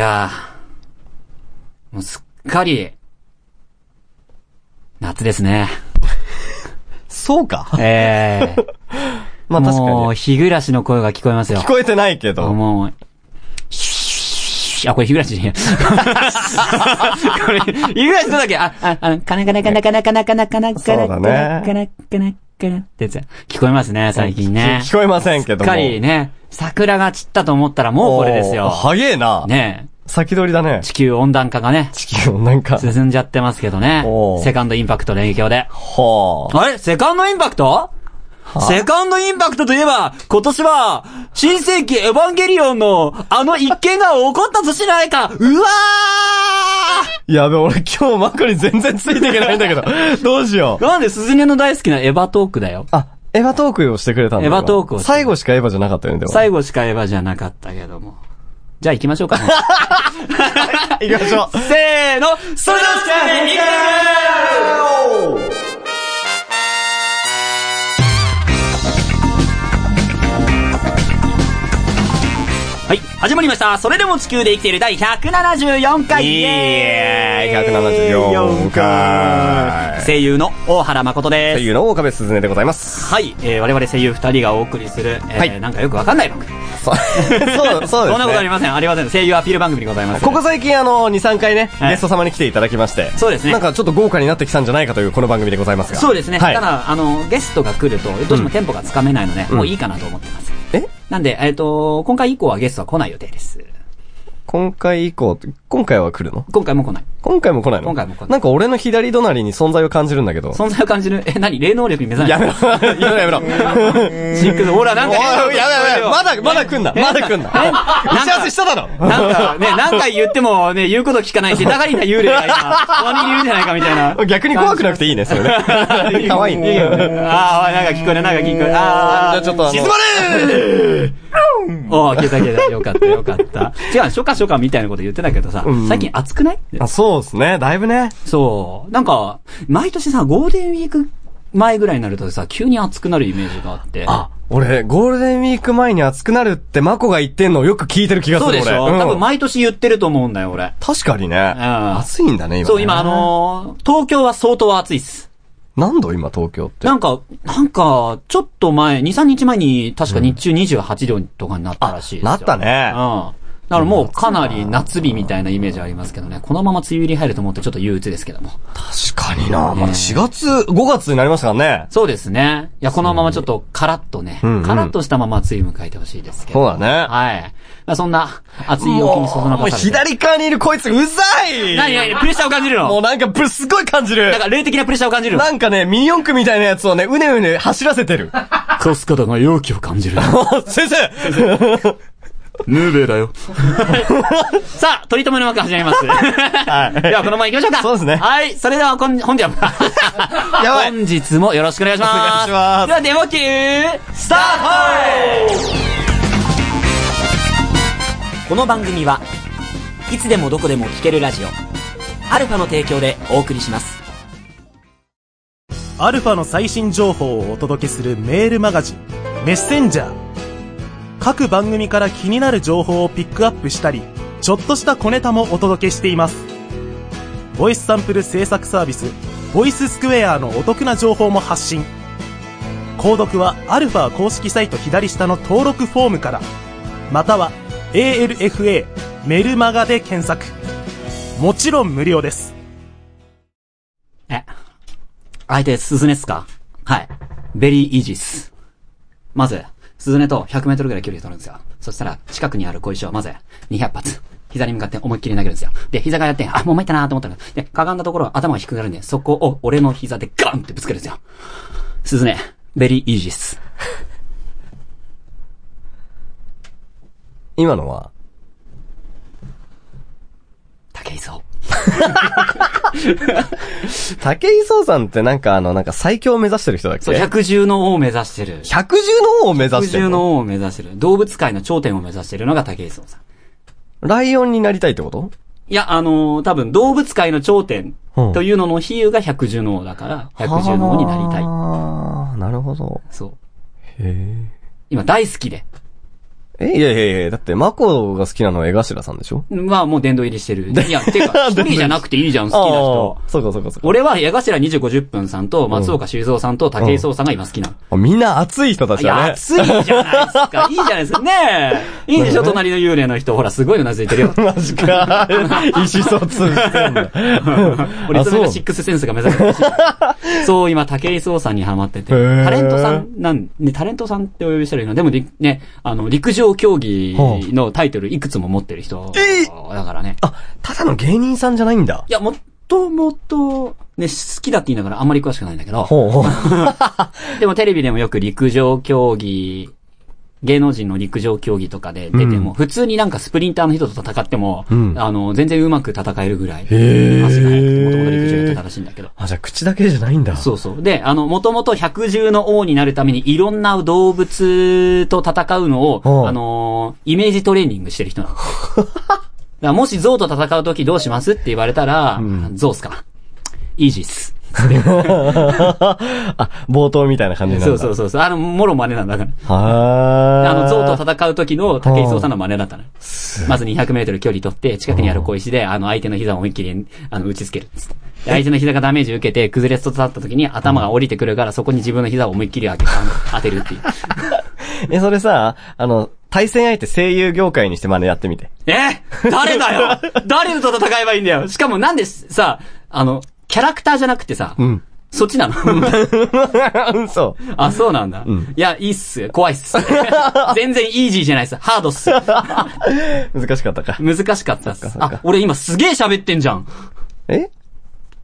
やー、もうすっかり、夏ですね。そうかええ まあ確かもう、に。日暮らしの声が聞こえますよ聞。こえてないけど。もう、あ、これ日暮らしじゃねえ。これ、日暮らしだっけあ、あ、あ、かなかなかなかなかなかなかなかなかなねかなかなかなってやつ。聞こえますね、最近ね。聞こえませんけども。すっかりね、桜が散ったと思ったらもうこれですよ。早えな。ね先取りだね。地球温暖化がね、地球なんか。進んじゃってますけどねセカンドインパクトの影響で。はあ。あれ？セカンドインパクト？セカンドインパクトといえば、今年は、新世紀エヴァンゲリオンの、あの一件が起こったとしないかうわやべ、俺今日マコに全然ついていけないんだけど。どうしようー。なんで鈴音の大好きなエヴァトークだよ。あ、エヴァトークをしてくれたんだ。エヴァトークを最後しかエヴァじゃなかったよね、でも。最後しかエヴァじゃなかったけども。じゃあ行きましょうかね。行きましょう。せーの、それではスキャン行く始まりました。それでも地球で生きている第174回イエーイ174回声優の大原誠です。声優の岡部すずねでございます。はい、えー、我々声優二人がお送りする、えーはいなんかよくわかんない番組。そう、そう、そうですね。そんなことありません。ありません。声優アピール番組でございます。ここ最近あの、2、3回ね、はいゲスト様に来ていただきまして。そうですねなんかちょっと豪華になってきたんじゃないかというこの番組でございますが。そうですね。はい。ただ、あの、ゲストが来ると、どうしてもテンポがつかめないので、もういいかなと思ってます。え？なんで、えっ、と、今回以降はゲストは来ない予定です。今回以降、今回は来るの？今回も来ない。今回も来ないの？今回も来ないなんか俺の左隣に存在を感じるんだけど。存在を感じる？え、何？霊能力に目覚めやめろ、やめろ、やめろ。シンクス、ほら、なんかやめろ、やめろ。まだ、まだ来んな。えまだ来んな。え打ち合わせしただろ。なんかね、何回言ってもね、言うこと聞かないし、高りな幽霊が今、隣にいるんじゃないかみたいな。逆に怖くなくていいね、それね。可愛いね。ああ、なんか聞こえる、なんか聞こえる。ああ、じゃあちょっとあの静まれおー、消えた消えた。よかったよかった。違う、初夏初夏みたいなこと言ってたけどさ、ん最近暑くない？あ、そうですね。だいぶね。そう。なんか、毎年さ、ゴールデンウィーク前ぐらいになるとさ、急に暑くなるイメージがあって。あ、俺、ゴールデンウィーク前に暑くなるってマコが言ってんのをよく聞いてる気がする、そうでしょ、俺。うん多分毎年言ってると思うんだよ、俺。確かにね。ん暑いんだね、今ね。そう、今あのー東京は相当暑いっす。何度今、東京って？なんか、なんか、ちょっと前、2、3日前に、確か日中28度とかになったらしいですよ。なったねうん。だからもうかなり夏日みたいなイメージありますけどね。このまま梅雨入り入ると思ってちょっと憂鬱ですけども。確かにな。まだ4月、5月になりましたからね。そうですね。いや、このままちょっとカラッとね、うんうんカラッとしたまま梅雨迎えてほしいですけど。そうだねはい。まあ、そんな、暑い陽気にそそのもうかされて。左側にいるこいつうざい何何？プレッシャーを感じるの？もうなんかぶすごい感じるなん。か霊的なプレッシャーを感じるの？なんかね、ミニ四駆みたいなやつをね、うねうね走らせてる。コスカダが容器を感じる。先生ヌーベだよ。さあ、取り留めの幕始まります。はいでは、このまま行きましょうか。そうですねはい。それでは、こん、本日は、やばい本日もよろしくお願いします。お願いしますでは、デモ級、スタートこの番組は、いつでもどこでも聞けるラジオ、アルファの提供でお送りします。アルファの最新情報をお届けするメールマガジン、メッセンジャー。各番組から気になる情報をピックアップしたり、ちょっとした小ネタもお届けしています。ボイスサンプル制作サービス、ボイススクエアのお得な情報も発信。購読はアルファ公式サイト左下の登録フォームから、または ALFA メルマガで検索。もちろん無料です。え、相手、スズネっすか？はい。ベリーイージーっす。まず、スズネと100メートルぐらい距離を取るんですよ。そしたら、近くにある小石をまず、200発。膝に向かって思いっきり投げるんですよ。で、膝がやって、あ、もう参ったなと思ったら、で、かがんだところ、頭が低くなるんで、そこを俺の膝でガンってぶつけるんですよ。スズネ、ベリーイージーっす。今のは、竹井壮。竹井壮さんってなんかあの、なんか最強を目指してる人だっけ？そう、百獣の王を目指してる。百獣の王を目指百してるの？獣の王を目指してる。動物界の頂点を目指してるのが竹井壮さん。ライオンになりたいってこと？いや、あのー多分動物界の頂点うんというのの比喩が百獣の王だから、百獣の王になりたい。ああ、なるほど。そう。へ今大好きで。え、いやいやいや、だって、マコが好きなのは江頭さんでしょ？まあもう殿堂入りしてる。いや、てか、一人じゃなくていいじゃん、好きな人。そうかそうかそうか。俺は矢頭250分さんと松岡修造さんと武井壮さんが今好きなの。あみんな熱い人たちいや、だね。熱いじゃないですか。いいじゃないですか。ねえ。いいでしょ、隣の幽霊の人。ほら、すごいうなずいてるよ。マジか。意思疎通してんだ。俺、あそれがシックスセンスが目指せる。そう、今、武井壮さんにハマってて。タレントさんなん、ね、タレントさんってお呼びしたらいいの？でもり、ね、あの、陸上競技のタイトルいくつも持ってる人。だからね。あ、ただの芸人さんじゃないんだ。いや、もともと、ね、好きだって言いながらあんまり詳しくないんだけど。ほうほう。でもテレビでもよく陸上競技、芸能人の陸上競技とかで出ても、普通になんかスプリンターの人と戦っても、うんあの、全然うまく戦えるぐらい、足が速くて、もともと陸上やってたらしいんだけど。あ、じゃあ口だけじゃないんだ。そうそう。で、あの、もともと百獣の王になるためにいろんな動物と戦うのを、うんあのーイメージトレーニングしてる人なの。もし象と戦うときどうしますって言われたら、ん象っすか。イージーっす。あ、冒頭みたいな感じになるんだ。そうそうそうそう。あの、もろ真似なんだから。はあの、象とと戦う時の武井壮さんの真似だったの。まず200メートル距離取って、近くにある小石で、あの、相手の膝を思いっきり、あの、打ちつける相手の膝がダメージ受けて、崩れそうとった時に頭が降りてくるから、そこに自分の膝を思いっきり当て当てるっていう。え、それさ、あの、対戦相手声優業界にして真似やってみて。え？誰だよ？誰と戦えばいいんだよ？しかもなんでさ、あの、キャラクターじゃなくてさ、うん。そっちなの？嘘。あ、そうなんだ。んいや、いいっす。怖いっす。全然イージーじゃないっす。ハードっす。難しかったか。難しかったっすそっっかあ、俺今すげえ喋ってんじゃん。え？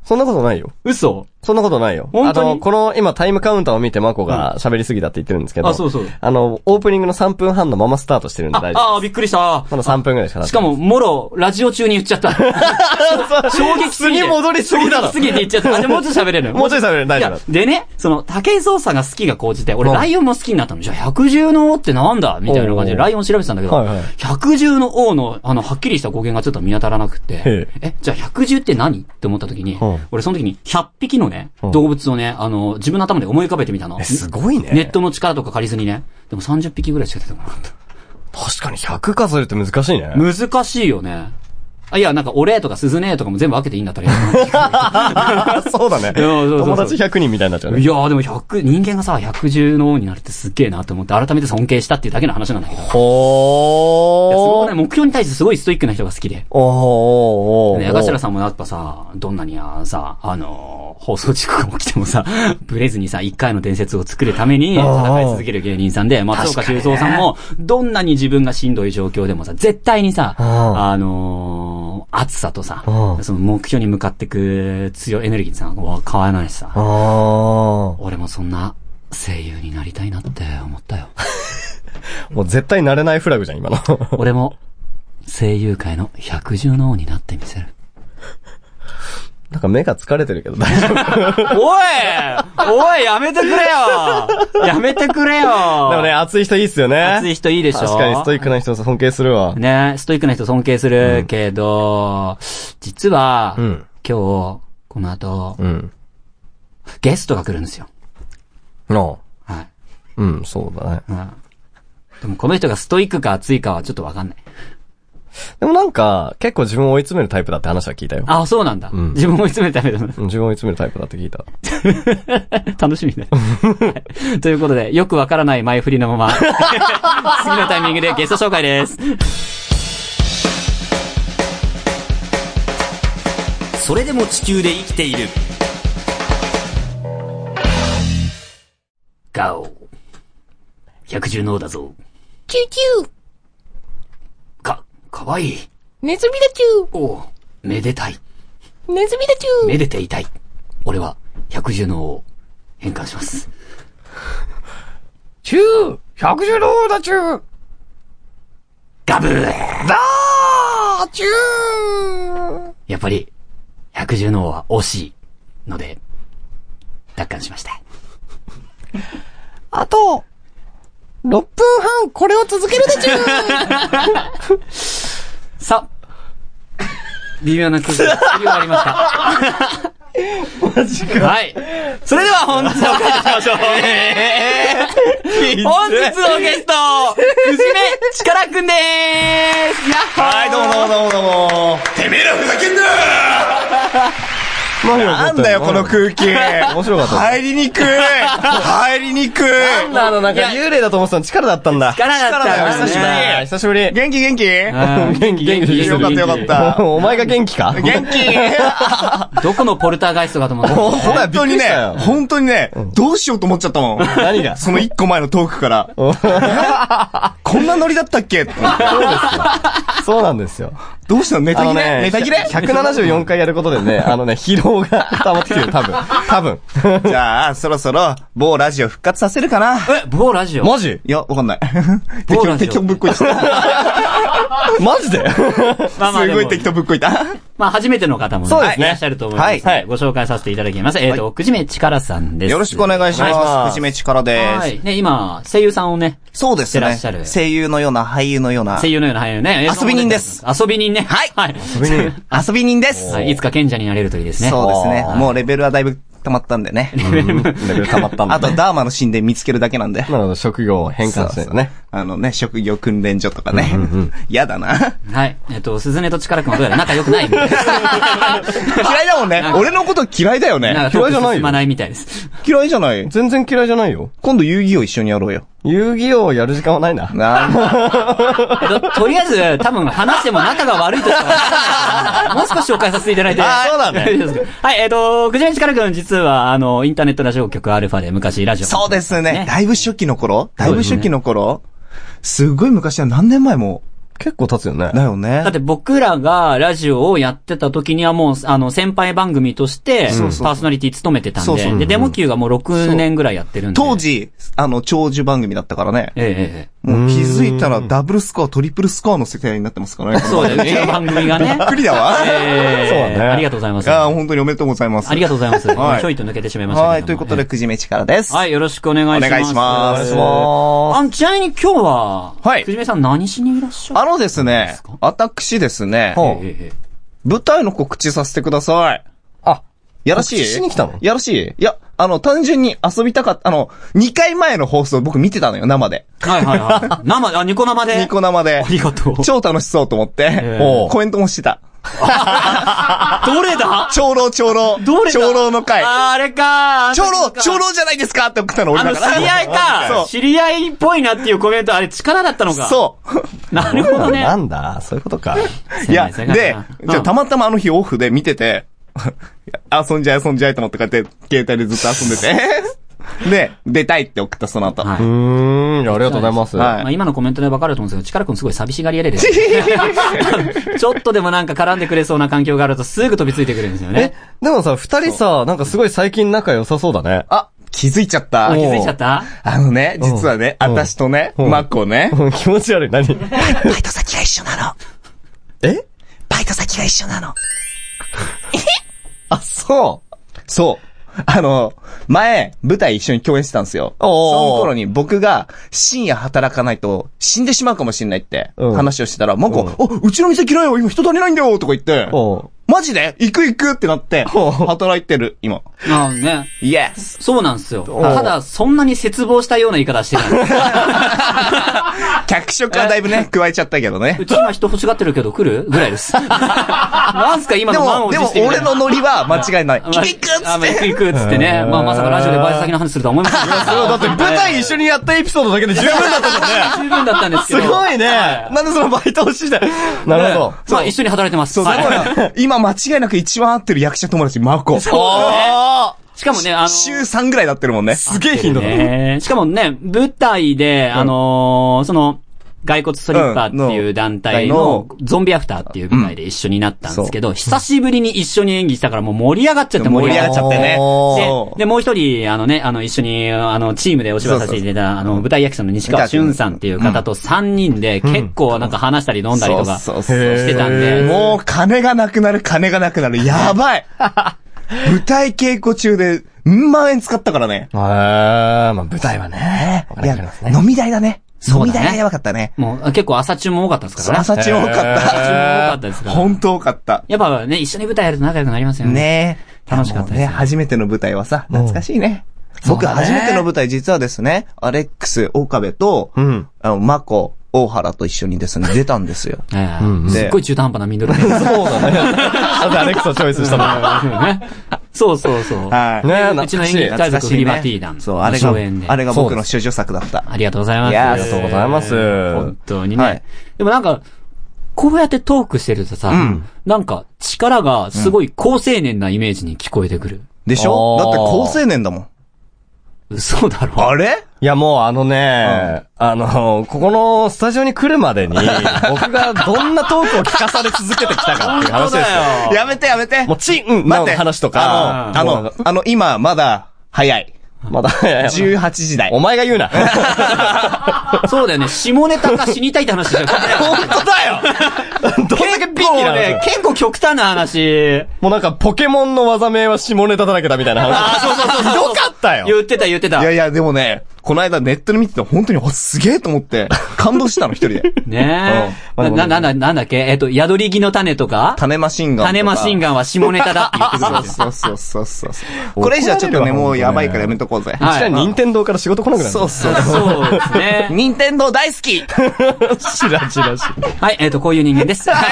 そんなことないよ。嘘そんなことないよ。本当に？あの、この今タイムカウンターを見てマコが喋りすぎたって言ってるんですけど。あそうそうあの、オープニングの3分半のままスタートしてるんであ大、丈夫。あー、びっくりした。まだ3分ぐらいしか経ってしかも、もろ、ラジオ中に言っちゃった。衝撃すぎて。次戻りすぎだろ衝撃すぎて言っちゃった。あ、でももうちょっと喋れるもうちょい喋れる大丈夫でね、その、武井壮さんが好きが高じて、俺、うんライオンも好きになったの。じゃあ、百獣の王ってなんだ？みたいな感じで、ライオン調べてたんだけど、はいはい百獣の王の、あの、はっきりした語源がちょっと見当たらなくてへ、え、じゃあ、百獣って何？って思った時にうん、俺、その時に、100匹のねう、ん動物をね、あの、自分の頭で思い浮かべてみたの。え、すごいね。ネットの力とか借りずにね。でも30匹ぐらいしか出てこなかった。確かに100数えるって難しいね。難しいよね。あ、いや、なんか、俺とか鈴ねとかも全部分けていいんだったらいい そうだね。友達100人みたいになっちゃうね。いやーでも100、人間がさ、百獣の王になるってすっげえなと思って、改めて尊敬したっていうだけの話なんだけど。いや、すごほー。くね、目標に対してすごいストイックな人が好きで。おーおーおー。ね、矢頭さんもやっぱさ、どんなにやさ、あのー放送事故が起きてもさ、ブレずにさ、一回の伝説を作るために戦い続ける芸人さんで、松岡修造さんも、どんなに自分がしんどい状況でもさ、絶対にさ、うんあのー熱さとさう、んその目標に向かってく強いエネルギーってさ、わ変わらないしさ。俺もそんな声優になりたいなって思ったよ。もう絶対慣れないフラグじゃん、今の。俺も声優界の百獣の王になってみせる。なんか目が疲れてるけど大丈夫。おいおいやめてくれよやめてくれよでもね、熱い人いいっすよね。熱い人いいでしょ確かにストイックな人尊敬するわ。ねストイックな人尊敬するけど、実は、うん今日、この後、うん。ゲストが来るんですよ。のはい。うん、そうだね。うん。でもこの人がストイックか熱いかはちょっとわかんない。でもなんか、結構自分を追い詰めるタイプだって話は聞いたよ。あ、そうなんだ。ん自分を追い詰めるためだ。うん自分を追い詰めるタイプだって聞いた。楽しみね。はいということで、よくわからない前振りのまま、次のタイミングでゲスト紹介です。それでも地球で生きている。ガオ。百獣の王だぞ。キューキューか、かわいい。ネズミだチュおうめでたい。ーネズミだチューめでていたい。俺は、百獣の王を変換します。チュー百獣の王だチューガブーだーチューやっぱり、百獣の王は惜しいので、奪還しました。あと、6分半これを続けるでチューさあ、微妙な空気が作り終わりました。マジか。はい。それでは本日のお会いいたしましょう。本日のゲスト、藤目力くんでーすやっほーはい、どうもどうもどうもどうも。てめえらふざけんな何が起こなんだよ、この空気。面白かった。入りにくい。入りにくい。なんだ、あの、なんか幽霊だと思ってたの力だったんだ。力だった久しぶり。久しぶり。元気元気？うん。元気元気。よかったよかった。お前が元気か？元気。どこのポルターガイストかと思った。本当にね、本当にね、どうしようと思っちゃったもん。何が？その一個前のトークから。こんなノリだったっけ？ってそうなんですよ。どうしたの？ネタ切れ？ネタ切れ？174回やることでね、あのね、疲労が溜まってきてる、多分。多分。じゃあ、そろそろ、某ラジオ復活させるかな？え、某ラジオ？マジ？いや、わかんない。適当、某ラジオ適当ぶっこい マジで？まあまあでもごい適当ぶっこいた。まあ、初めての方もねそうですねいらっしゃると思いますので。はいご紹介させていただきます。えっと、くじめちからさんです。よろしくお願いしお願いしま。ますす藤め力です。はい。ね、今、声優さんをね、そうですねしてらっしゃる。声優のような、俳優のような声。優のような俳優ね。遊び人です遊び人ね。はいはい。遊び人。遊び人です。はい。いつか賢者になれるといいですね。そうですねは。もうレベルはだいぶ溜まったんでね。レベル溜まったんだ、あと、ダーマの神殿見つけるだけなんで。なるほど、職業を変換してるね。あのね、職業訓練所とかね。嫌だな。はい。えっと、鈴音と力くんはどうやら仲良くない。嫌いだもんね。俺のこと嫌いだよね。嫌いじゃないよないみたいです。嫌いじゃない？全然嫌いじゃないよ。今度遊戯王一緒にやろうよ。遊戯王やる時間はないな。なととりあえず、多分話しても仲が悪いとしか。もう少し紹介させていただいて。あーそうだはい、えっと、くじめちからくん実は、あの、インターネットラジオ局アルファで昔ラジオ。そうですね。ねだいぶ初期の頃だいぶ初期の頃すっごい昔は何年前も。結構経つよね。だよねだっ。て僕らがラジオをやってた時にはもう、あの、先輩番組として、そうそうパーソナリティ務めてたんそうそうで、で、デモ級がもう6年ぐらいやってるんで。当。時、あの、長寿番組だったからね。ええええもう気づいたらダブルスコア、トリプルスコアの世界になってますからね。そうだよ、うちの番組がね。びっくりだわ。ええそうだねありがとうございます。いやー本当におめでとうございます。ありがとうございます。はいちょいと抜けてしまいましたけどもはい、ということで、くじめちからです。はい、よろしくお願いします。お願いしますおあちなみに今日は、はいくじめさん何しにいらっしゃるあのですね、私ですね、舞台の告知させてください。あ、やらしい？告知しに来たの？やらしい？いや、あの、単純に遊びたかった、あの、2回前の放送僕見てたのよ、生で。はいはいはい。生、あ、ニコ生で？ニコ生であ。りがとう。超楽しそうと思ってコメントもしてた。どれだ？長老長老。どれだ？長老の回。あー、あれか長老か長老じゃないですかって送ったの俺だから。知り合い そかう知り合いっぽいなっていうコメント、あれ力だったのか。そう。なるほどね。なんだ？そういうことか。いや、でじゃあたまたまあの日オフで見てて、遊んじゃい遊んじゃいと思ってこうやって携帯でずっと遊んでて。で、出たいって送ったその後。はいうーん、ありがとうございます。はいまあ、今のコメントでわかると思うんですけど、力くんすごい寂しがり屋でですね ちょっとでもなんか絡んでくれそうな環境があるとすぐ飛びついてくるんですよえね。、でもさ、二人さ、なんかすごい最近仲良さそうだね。あ、気づいちゃった。あ、気づいちゃった？あのね、実はね、うん私とね、うんマコね、うん気持ち悪い。何？バイト先が一緒なの。え？バイト先が一緒なの。あ、そう。そう。あの、前、舞台一緒に共演してたんですよ。その頃に僕が深夜働かないと死んでしまうかもしれないってうん話をしてたら、マコ、うんお、うちの店嫌いよ今人足りないんだよとか言って、マジで？行く行くってなって、働いてる、今。あね。イエスそうなんですよ。おただ、そんなに絶望したような言い方してない。脚色はだいぶね、加えちゃったけどねう。ち今人欲しがってるけど来る？ぐらいです。なんすか今でも、の満をでも持してみたいな俺のノリは間違いない。まあ行く行くっつあまあ行くって。行くっつってね。まあまさかラジオでバイト先の話するとは思いませんでした。そう、だって舞台一緒にやったエピソードだけで十分だったもんね。十分だったんですけど。すごいね。なんでそのバイトをしてなるほど。まあ一緒に働いてます。そう、だはいから、今間違いなく一番合ってる役者友達、マコ。あしかもね、あの、週3ぐらいなってるもんね。すげえ頻度だ。ねしかもね、舞台で、あのーその、骸骨ストリッパーっていう団体のゾンビアフターっていう舞台で一緒になったんですけど、久しぶりに一緒に演技したからもう盛り上がっちゃって盛り上がっちゃってね。おで、で、もう一人、あのね、あの、一緒に、あの、チームでお芝居させていただいた、あの、舞台役者の西川俊さんっていう方と三人で、結構なんか話したり飲んだりとか、してたんへで、もう金がなくなる、金がなくなる。やばい。舞台稽古中で、うん万円使ったからね。へー、まあ舞台はね。いや、飲み代だね。そうだねやばかったね。もう結構朝中も多かったですからね。朝中多かっ朝中も多かた。ったですから。本当多かった。やっぱね、一緒に舞台やると仲良くなりますよね。ね楽しかったですね、初めての舞台はさ、懐かしいね。僕、初めての舞台実はですね、アレックス、岡部と、うん。あの、マコ、大原と一緒にですね、出たんですよ。すっごい中途半端なミドルネームそうだね。なぜアレックスをチョイスしたのか。ね そうそうそう。はい。ねうちの演劇大族フリバティー団。そう、あれが初演で、あれが僕の主女作だった。ありがとうございます。いやありがとうございます本当にね。はいでもなんか、こうやってトークしてるとさ、んなんか力がすごい高青年なイメージに聞こえてくる。でしょ？だって高青年だもん。嘘だろあれ？いやもうあのね、あの、ここのスタジオに来るまでに、僕がどんなトークを聞かされ続けてきたかっていう話ですよ。やめてやめてもうチンの話とか、あの、あの、あの、今、まだ、早い。まだ、いやいや18時台。お前が言うな。そうだよね。下ネタが死にたいって話でしょ。本当だよ どんだけピンキーなのね、結構極端な話。もうなんかポケモンの技名は下ネタだらけだみたいな話。あそうそうそうそうひどかったよ。言ってた言ってた。いやいや、でもね、この間ネットで見てて本当に、あ、すげえと思って、感動したの、一人で。ねえ。うんな、な、な、なんだっけ？えっと、宿り木の種とか？種マシンガン。種マシンガンは下ネタだって言ってくるんですよ。そうそうそうそう。これ以上はちょっとね、もうやばいからやめとこうぜ。はいうちら任天堂から仕事来なくなる。そうそう。そうですね。任天堂大好きしらちらし。はい、えっ、と、こういう人間です。はい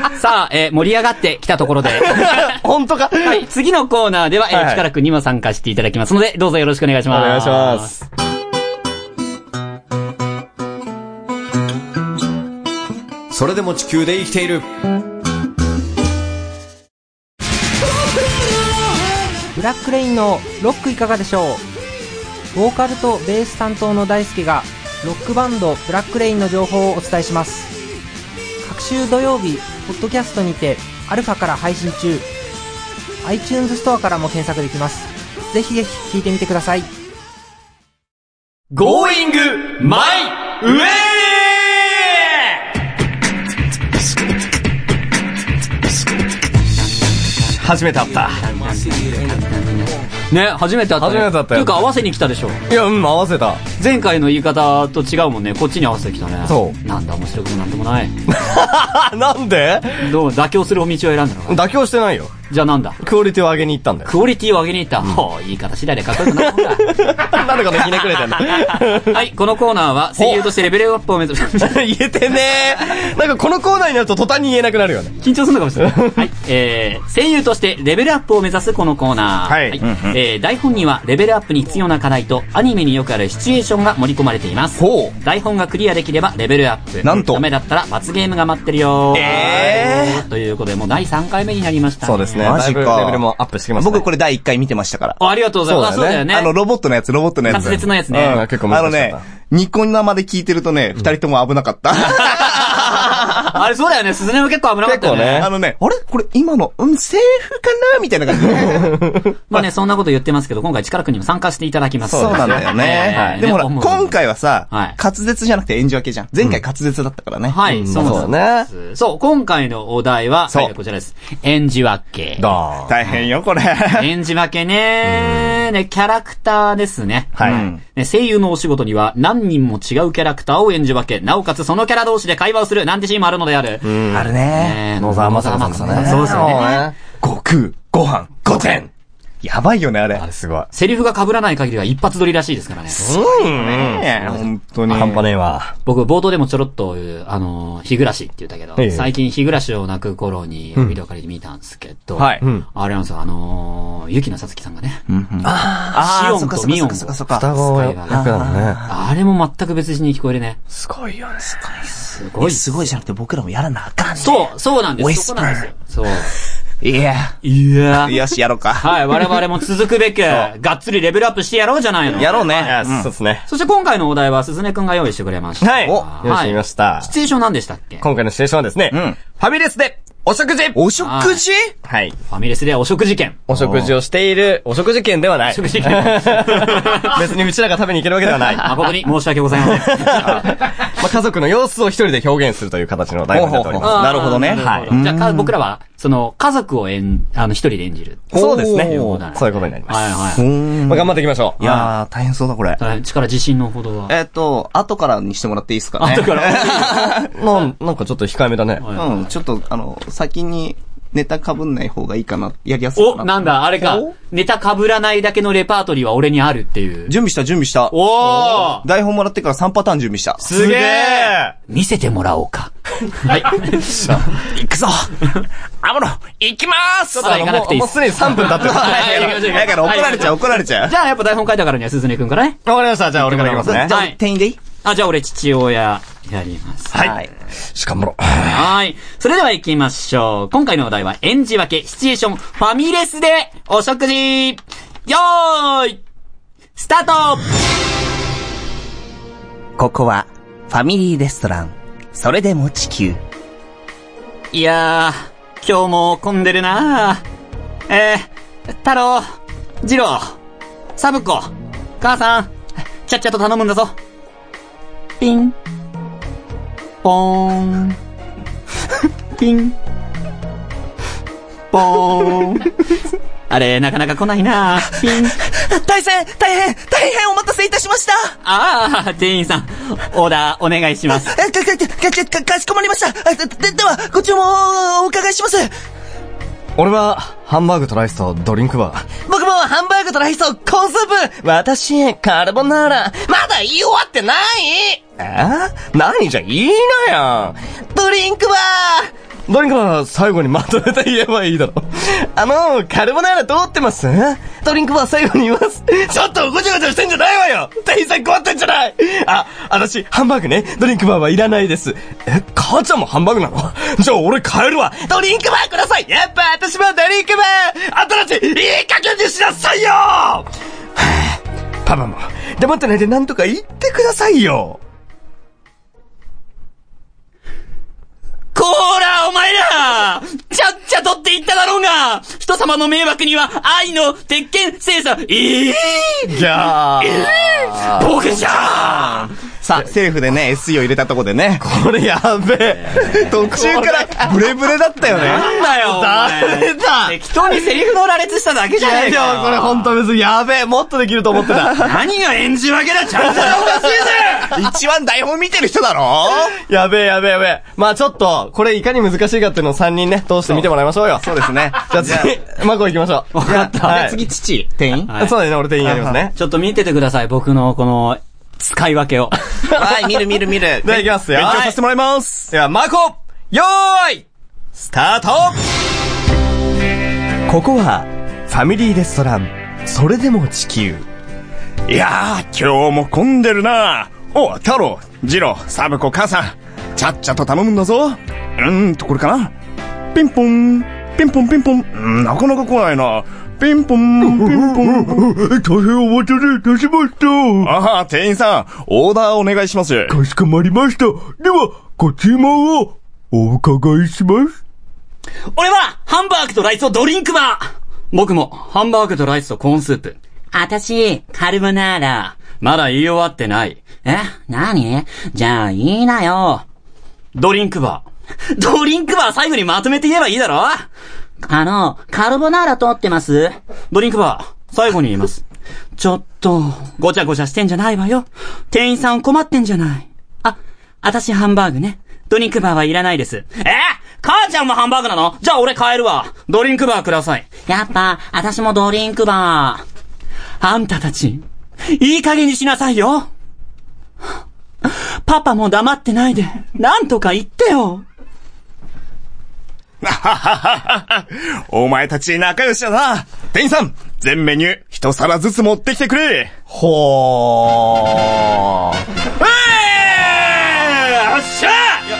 さあ、えー盛り上がってきたところで。本当か？はい、次のコーナーでは、えー、はくんにも参加していただきますので、どうぞよろしくお願いします。お願いします。それでも地球で生きている。ブラックレインのロックいかがでしょう？ボーカルとベース担当の大輔がロックバンドブラックレインの情報をお伝えします。各週土曜日ポッドキャストにてアルファから配信中。iTunes ストアからも検索できます。ぜひぜひ聞いてみてください。Going My Way! 初めて会った。ね、初めて会った、ね。初めて会ったよというか合わせに来たでしょ。いや、うん、合わせた。前回の言い方と違うもんね。こっちに合わせてきたね。そうなんだ面白くもなんともない。なんで？どう、妥協するお道を選んだのか。妥協してないよ。じゃあなんだ？クオリティを上げに行ったんだよ。クオリティを上げに行った。ほう、言い方次第でかっこよくなるもんだ。なんひねくれてんだ はい、このコーナーは声優としてレベルアップを目指す。言えてねー。なんかこのコーナーになると途端に言えなくなるよね。緊張するのかもしれない。はい。えー、声優としてレベルアップを目指すこのコーナー。はいえー、台本にはレベルアップに必要な課題とアニメによくあるシチュエーションが盛り込まれています。ほ台本がクリアできればレベルアップ。なんとダメだったら罰ゲームが待ってるよ。えということで、もう第3回目になりました、そうですね。マジかレベルもアップしてきました、ね。僕これ第1回見てましたから。あありがとうございます。そうだよねね。あの、ロボットのやつ、ロボットのやつ。滑舌のやつうんね。結構あの難しかったね、ニコ生で聞いてるとね、二人とも危なかった。あれそうだよね。鈴音も結構危なかったよね。ねあのね、あれこれ今の、うん、セーフかなみたいな感じで。まあね、そんなこと言ってますけど、今回力くんにも参加していただきます。そうなんだよね。はいでもほら、ね今回はさ、はい滑舌じゃなくて演じ分けじゃん。前回滑舌だったからね。はい、そうそうなだね。んです。そう、今回のお題は、そうはい、こちらです。演じ分け。だーん。大変よ、これ。演じ分けねね、キャラクターですね。はい。うんね、声優のお仕事には何人も違うキャラクターを演じ分け、なおかつそのキャラ同士で会話をするなんてシーンもあるのである。うん。あるね。ね野沢雅子さんね。そうですよね。ね。悟空、ご飯、5点。やばいよね、あれ。あれすごい。セリフが被らない限りは一発撮りらしいですからね。うん。ねえ、本当に。半端ねえわ。僕、冒頭でもちょろっと、あの、日暮らしって言ったけど、ええ最近日暮らしを泣く頃にビデオ借りて見たんですけど、はいうん。あれなんですよ、あのー、ゆきのさつきさんがね、うんうんあシオンとミオンそっかそっか。双子役なね。あれも全く別人に聞こえるね。すごいよね。すごい。すごいじゃなくて僕らもやらなあかんね。そう、そうなんです。ウィスパーそこなんですよ。そう。いや。いやよし、やろうか。はい、我々も続くべく、がっつりレベルアップしてやろうじゃないの。やろうね。そうですね。そして今回のお題は、鈴音くんが用意してくれました。はい。お用意してみましたシ。チュエーション何でしたっけ？今回のシチュエーションはですね、うんファミレスでお食事お食事？はい。ファミレスでお食事券。お食事をしている、お食事券ではない。食事券。別にうちらが食べに行けるわけではない。ま誠に申し訳ございません。あ、家族の様子を一人で表現するという形の台本になっておりほうほうまなるほどねあーなるほどじゃあか、僕らは、その、家族を演、あの、一人で演じる。す。そうですね。そういうことになります。はいはうい。んまあ、頑張っていきましょう。いやー、大変そうだ、これ。大変力自信のほどは。えっと、後からにしてもらっていいですかね。後から なん、なんかちょっと控えめだね。はいうん、ちょっと、あの、先にネタ被んない方がいいかな。やりやすいかお、な。なんだ、あれかお？ネタ被らないだけのレパートリーは俺にあるっていう。準備した、準備した。おー台本もらってから3パターン準備した。すげえ見せてもらおうか。はい。行くぞアムロ、行きまーすちょっと行かなくていいっすもうすでに3分経ってる。だから怒られちゃう、怒られちゃう。じゃあやっぱ台本書いたからには鈴音くんからね。わかりました。じゃあ俺からいきますね。じゃあはい、店員でいい？あ、じゃあ俺父親やります。はい。しかも、はい。それでは行きましょう。今回のお題は演じ分け、シチュエーション、ファミレスでお食事よーいスタートここは、ファミリーレストラン。それでも地球。いやー、今日も混んでるなーえー、太郎、次郎、サブコ、母さん、ちゃっちゃと頼むんだぞ。ピン、ポーン、ピン、ポーン。あれ、なかなか来ないな。ピン。大変大変大変お待たせいたしました。ああ、店員さん、オーダーお願いします。え、か、か、か、か、かしこまりました。ででは、ご注文をお伺いします俺は、ハンバーグとライスとドリンクバー。僕もハンバーグとライスとコーンスープ。私、カルボナーラ。まだ言い終わってない？え？何じゃいいなよドリンクバー。ドリンクバー最後にまとめて言えばいいだろ。あの、カルボナーラ通ってます？ドリンクバー最後に言います。ちょっとごちゃごちゃしてんじゃないわよ。店員さん困ってんじゃない。あ、私、ハンバーグね、ドリンクバーはいらないです。え、母ちゃんもハンバーグなの？じゃあ俺帰るわ。ドリンクバーください。やっぱ私もドリンクバー。あんたたち、いい加減にしなさいよ。はぁ。パパも、黙ってないで何とか言ってくださいよ。こーら、お前らちゃっちゃとって言っただろうが人様の迷惑には愛の鉄拳精査、ええギャー僕じゃさあ、セーフでね、SE を入れたとこでね。これやべえ途中からブレブレだったよね。なんだよ、お前ダメだ適当にセリフの羅列しただけじゃねえいや、かよ。これほんと別にやべえ、もっとできると思ってた。何が演じ分けだちゃんとおかしいぜ一番台本見てる人だろ？やべえやべえやべえ。まあちょっと、これいかに難しいかっていうのを3人ね、通して見てもらいましょうよ。そうですね。じゃあ次、マコ行きましょう。わかった。はい。次、父、店員？はいそうだね、俺店員やりますね。ちょっと見ててください、僕のこの、使い分けを。はい、見る見る見る。では行きますよ。勉強させてもらいます。では、マコよーいスタートここは、ファミリーレストラン、それでも地球。いやー、今日も混んでるなお、太郎、ジロ、サブコ、母さん。ちゃっちゃと頼むんだぞ。うーんと、これかなピンポン、ピンポンピンポン。うん、なかなか来ないな。ピンポン、ピンポン。大変お待たせいたしました。ああ、店員さん、オーダーお願いします。かしこまりました。では、ご注文をお伺いします。俺は、ハンバーグとライスとドリンクバー僕も、ハンバーグとライスとコーンスープ。あたし、カルボナーラ。まだ言い終わってない。え？何？じゃあ、いいなよ。ドリンクバー。ドリンクバー最後にまとめて言えばいいだろ？あの、カルボナーラ通ってます？ドリンクバー、最後に言います。ちょっと、ごちゃごちゃしてんじゃないわよ。店員さん困ってんじゃない。あ、あたしハンバーグね。ドリンクバーはいらないです。え？母ちゃんもハンバーグなの？じゃあ俺買えるわ。ドリンクバーください。やっぱ、あたしもドリンクバー。あんたたち、いい加減にしなさいよ。パパも黙ってないで、なんとか言ってよ。お前たち仲良しだな。店員さん、全メニュー一皿ずつ持ってきてくれ。ほー。えー、よっしゃ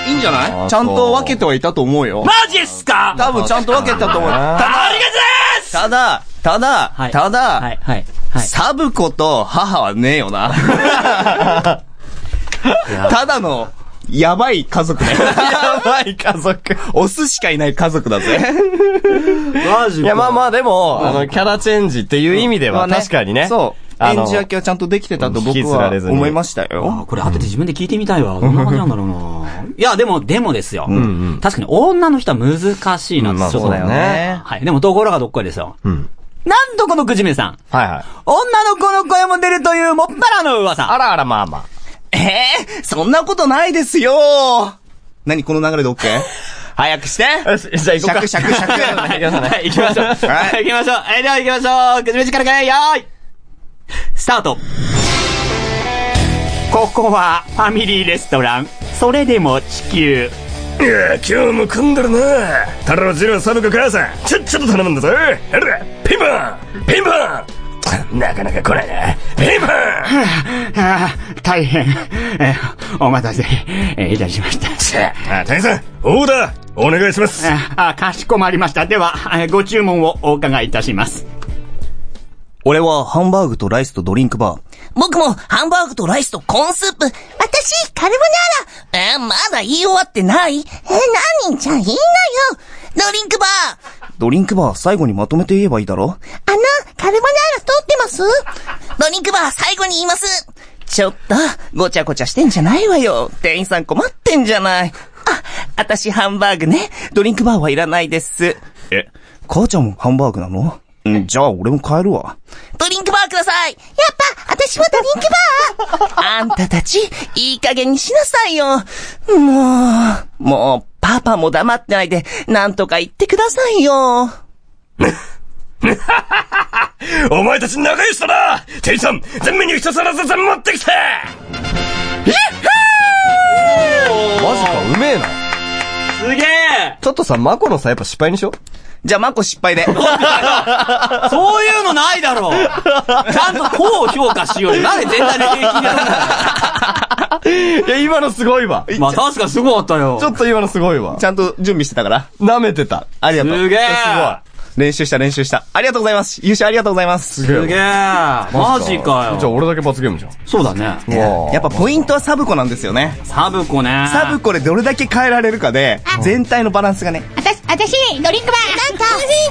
いいんじゃない？ちゃんと分けてはいたと思うよ。マジっすか？多分ちゃんと分けたと思う。たあだ、りがとうございますただ、ただ、はいただ、はい、はい、はい。サブ子と母はねえよな。ただの、やばい家族だよ。やばい家族。オスしかいない家族だぜ。マジいや、まあまあでも、あの、キャラチェンジっていう意味では確かにね。そう。あの演じ分けはちゃんとできてたと僕は思いましたあよ。これ後で自分で聞いてみたいわ。どんな感じなんだろうな。いや、でも、でもですよ。確かに女の人は難しいなって、そうだよねはい。でも、ところがどっこいですよ。んなんとこのくじめさん。はいはい。女の子の声も出るというもっぱらの噂。あらあら、まあまあ。ええそんなことないですよ何この流れで OK? 早くしてじゃあ行こうか。シャクシャクシャクはい、行きましょう。はいはい、行きましょう。はい、では行きましょう。くじめ力かえ、よーいスタートここはファミリーレストラン。それでも地球。いや、今日も混んでるな。太郎次郎サブ子母さん、ちょっちょっと頼むんだぞ。ほら、ピンポンピンポンなかなか来ないな。ピンポンあー大変、えーお待たせ、えーいたしました。さあ、店員さん、オーダー、お願いします。あ、かしこまりました。では、えーご注文をお伺いいたします。俺はハンバーグとライスとドリンクバー。僕もハンバーグとライスとコーンスープ。私、カルボナーラ。えーまだ言い終わってない？えー、何じゃあいいのよ。ドリンクバー。ドリンクバー最後にまとめて言えばいいだろ？あの、カルボナーラ通ってます？ドリンクバー最後に言います。ちょっと、ごちゃごちゃしてんじゃないわよ。店員さん困ってんじゃない。あ、私ハンバーグね。ドリンクバーはいらないです。え、母ちゃんもハンバーグなの？んじゃあ俺も帰るわ。ドリンクバーくださいやっぱ、私もドリンクバー あんたたち、いい加減にしなさいよもう、もう、パパも黙ってないで、なんとか言ってくださいよ お前たち仲良しだな店員さん、全メニュー一皿ずつ持ってきてマジか、うめえな。すげえちょっとさ、マコのさ、やっぱ失敗にしよじゃあマコ失敗で。そういうのないだろうちゃんとこう評価しようよ。なんで全体で平均でやるんだう。いや、今のすごいわ。よまあ確かにすごかったよ。ちょっと今のすごいわ。ちゃんと準備してたから。舐めてた。ありがとう。すげえ練習した練習した。ありがとうございます。優勝ありがとうございます。すげえマジかよ。じゃあ俺だけ罰ゲームじゃん。そうだね。やっぱポイントはサブコなんですよね。サブコね。サブコでどれだけ変えられるかで、全体のバランスがね。あたし、あたし、ドリンクバーなんか、なんかこれで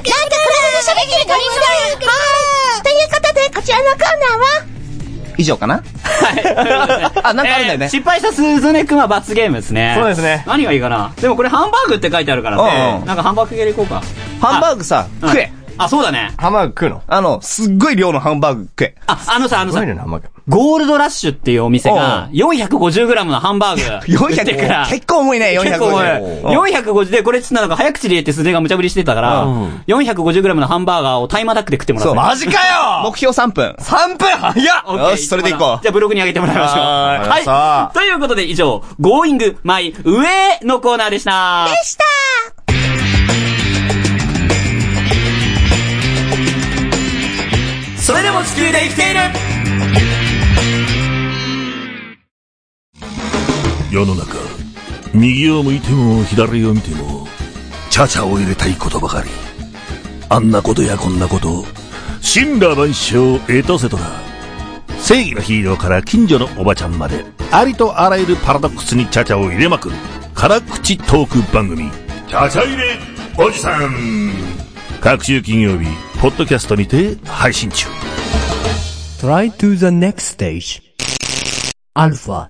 喋ってるドリンクバーということで、こちらのコーナーは、以上かな？あ、なんかあるんだよね。えー失敗したスズネ君は罰ゲームですね。そうですね何がいいかな？でもこれハンバーグって書いてあるからうんねう。んなんかハンバーグ系でいこうか。ハンバーグさ、うん食え。あ、そうだね。ハンバーグ食うの？あの、すっごい量のハンバーグ食え。あ、あのさ、あのさ。ゴールドラッシュっていうお店が、450g のハンバーグ。売ってから400、結構重いね、結構450。450で、これつったのが早口で言ってスネが無茶ぶりしてたから、450g のハンバーガーをタイマーダックで食ってもらそうった。マジかよ目標3分。!3 分早っよしそれでいこうじゃあブログに上げてもらいましょう。はーいということで以上、Going My Way のコーナーでした。でしたそれでも地球で生きている世の中、右を向いても左を見ても、チャチャを入れたいことばかり。あんなことやこんなこと、神羅万象エトセトラ。正義のヒーローから近所のおばちゃんまで、ありとあらゆるパラドックスにチャチャを入れまくる、辛口トーク番組、チャチャ入れおじさん。各週金曜日、ポッドキャストにて配信中。Try to the next stage. Alpha.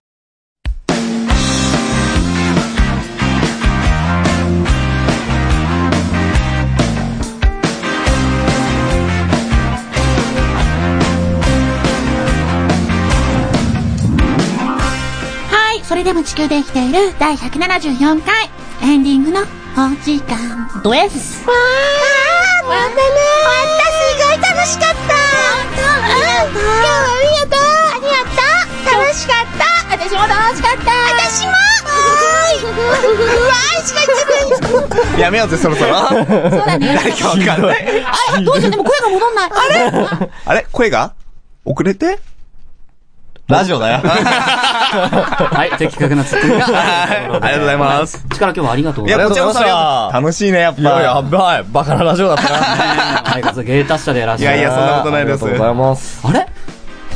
はい、それでも地球で生きている第174回、エンディングのお時間です。わー、またねー。またすごい楽しかった。本当ありがとう。今日はありがとう。ありがとう。楽しかった。私も楽しかった。私もわーい。わーいしか言ってない。やめようぜ、そろそろ。そうだね。誰かわかんない。あれどうしよう、でも声が戻んない。あれ？あれ？声が？遅れて？ラジオだよ。はい、的確なツッコミが。ありがとうございます。力今日はありがとうごいや、ざいます。こちらこそ楽しいね、やっぱ。いや、やばい。バカなラジオだったな。はい、かつ芸達者でいらっしゃる。いやいや、そんなことないです。ありがとうございます。あれ？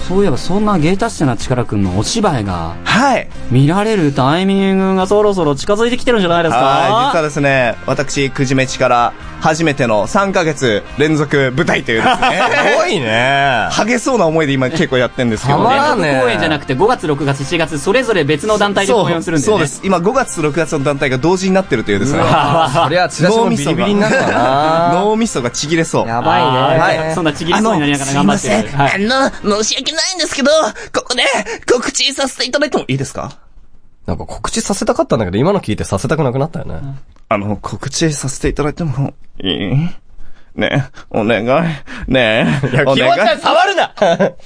そういえばそんな芸達者な力くんのお芝居がはい。見られるタイミングがそろそろ近づいてきてるんじゃないですか？はい、実はですね、私、くじめちから初めての3ヶ月連続舞台というですね。すごいね。ハゲそうな思いで今結構やってんですけどたま連続公演じゃなくて5月、6月、7月、それぞれ別の団体で公演をするんだよね。そうです。今5月と6月の団体が同時になってるというですね。そりゃ、チラシもビリビリになるわな。脳みそがちぎれそう。やばいね。はいそんなちぎりそうになりながら頑張ってる。はい。あの、申し訳ないんですけど、ここで告知させていただいてもいいですか？なんか告知させたかったんだけど、今の聞いてさせたくなくなったよね。あの、告知させていただいてもいい？ね？え、お願い？ね？え。いや、お願気持ちは触るな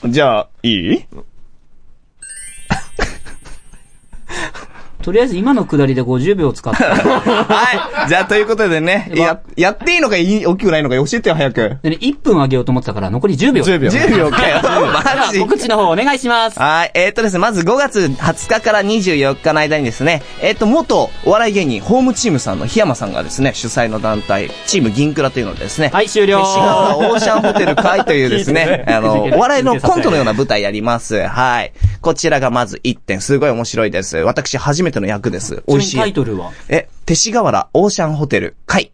じゃあ、いい？とりあえず今のくだりで50秒使った。はい。じゃあ、ということでね、や、やっていいのかいい、大きくないのか教えてよ、早く。でね、1分あげようと思ってたから、残り10秒。10秒。10秒かよ。マジ告知の方お願いします。はい。えーっとですね、まず5月20日から24日の間にですね、えーっと、元お笑い芸人、ホームチームさんの檜山さんがですね、主催の団体、チーム銀クラというのでですね、はい、終了。勅使川オーシャンホテル会というですね、あの、お笑いのコントのような舞台やります。はい。こちらがまず1点、すごい面白いです。私初めての役です。美味しい。タイトルは？え、勅使河原オーシャンホテル会。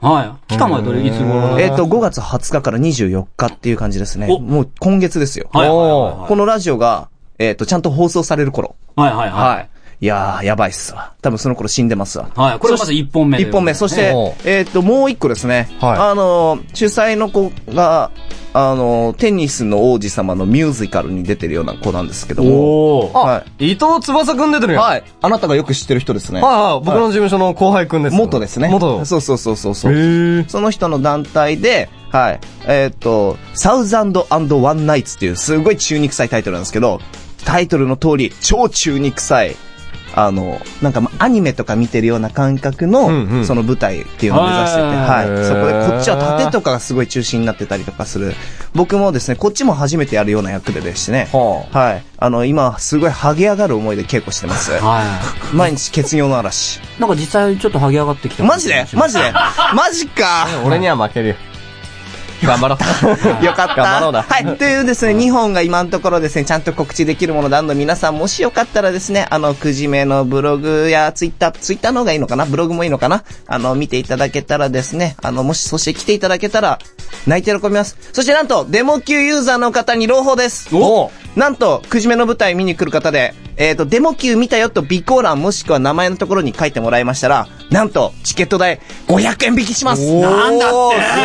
はい。期間はどれ、いつ頃？えっ、と、5月20日から24日っていう感じですね。おもう今月ですよ。はいはいはいはいこのラジオが、えっ、と、ちゃんと放送される頃。はいはいはい。はい。いやー、やばいっすわ。多分その頃死んでますわ。はい。これがまず1本目。一本目。そしてえっ、と、もう一個ですね。はいあのー、主催の子が、あのー、テニスの王子様のミュージカルに出てるような子なんですけども。おー。は伊藤翼くん出てるい。よ。はい。はい。あなたがよく知ってる人ですね。はい僕の事務所の後輩くんです。元ですね。元。そうそうそうそうそう。へーその人の団体で、はい。えっ、と、サウザンドワンナイツっていうすごい中に臭いタイトルなんですけど、タイトルの通り、超中に臭い、あの、なんかまアニメとか見てるような感覚の、うんうんその舞台っていうのを目指してて、はい。そこでこっちは盾とかがすごい中心になってたりとかする。僕もですね、こっちも初めてやるような役ででしてね。ははい。あの、今、すごい剥げ上がる思いで稽古してます。は毎日血尿の嵐。い。なんか実際ちょっと剥げ上がってきた。マジで？マジで？マジか俺には負けるよ。頑張ろう。よかった。頑張ろうなはい。というですね、2本が今のところですね、ちゃんと告知できるものであるので皆さんもしよかったらですね、あの、くじめのブログやツイッター、ツイッターの方がいいのかなブログもいいのかなあの、見ていただけたらですね、あの、もし、そして来ていただけたら、泣いて喜びます。そしてなんと、デモ級ユーザーの方に朗報です。おなんと、くじめの舞台見に来る方で、えっ、と、デモ級見たよと備考欄もしくは名前のところに書いてもらいましたら、なんと、チケット代500円引きします。なんだっ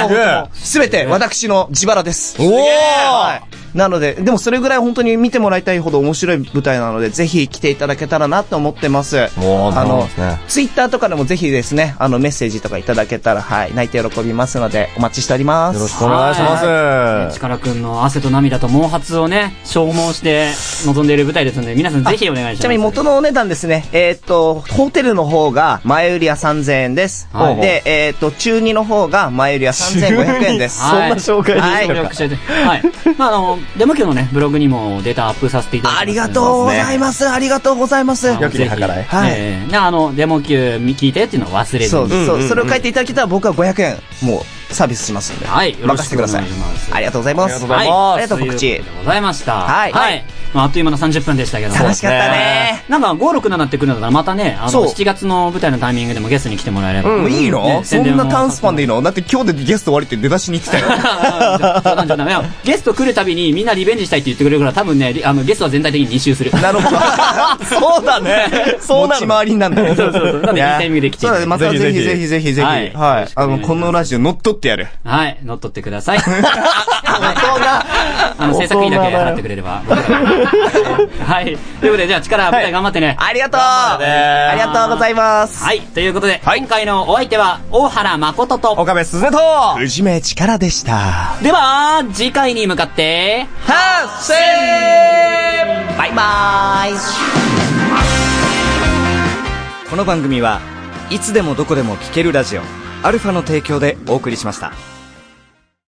て。すべて私の自腹です。おー。はいなので、でもそれぐらい本当に見てもらいたいほど面白い舞台なので、ぜひ来ていただけたらなと思ってます。おーあのね、ツイッターとかでもぜひですね、あの、メッセージとかいただけたら、はい、泣いて喜びますので、お待ちしております。よろしくお願いします。力くんの汗と涙と毛髪をね、消耗して臨んでいる舞台ですので、皆さんぜひお願いします。ちなみに元のお値段ですね、えーっと、ホテルの方が前売りは3000円です。はいで、えーっと、中2の方が前売りは3500円です。はいそんな紹介ではいきるのか協力。してはい。まあ、あの、デモ級のね、ブログにもデータアップさせていただいてありがとうございます。ありがとうございます。良きに計らいはいえー、であの、デモ級聞いてっていうのを忘れずそう、に。そう、それを書いていただけたら僕は500円、もう、サービスしますんで。はい、よろしくお任せてください願いします。。ありがとうございます。ありがとうございますはいありがとう、告知ございました。はいはい。まあ、あっという間の30分でしたけども。楽しかったね。なんか、5、6、7ってくるのだら、またね、あの、そう7月の舞台のタイミングでもゲストに来てもらえれば。もういいの？ねそんな短スパンでいいの？だって今日でゲスト終わりって出だしに言ってたよ。そうなんじゃないいやゲスト来るたびにみんなリベンジしたいって言ってくれるから多分ね、リあのゲストは全体的に2周する。なるほど。そうだね。そうなの。持ち回りなんだよ。そうそうそう。なんでいいタイミングで来ていそうだね、またぜひぜひぜひぜひぜひ。ははいい。あの、このラジオ乗っ取ってやる。はい、乗っ取ってください。あの、制作費だけ払ってくれれば。はい。ということで、じゃあ力、舞台頑張ってね。ありがとうありがとうございます。はい。ということで、今回のお相手は、大原誠と、岡部すずねと、藤目力でした。では、次回に向かって、はっせーバイバーイこの番組はいつでもどこでも聴けるラジオアルファの提供でお送りしました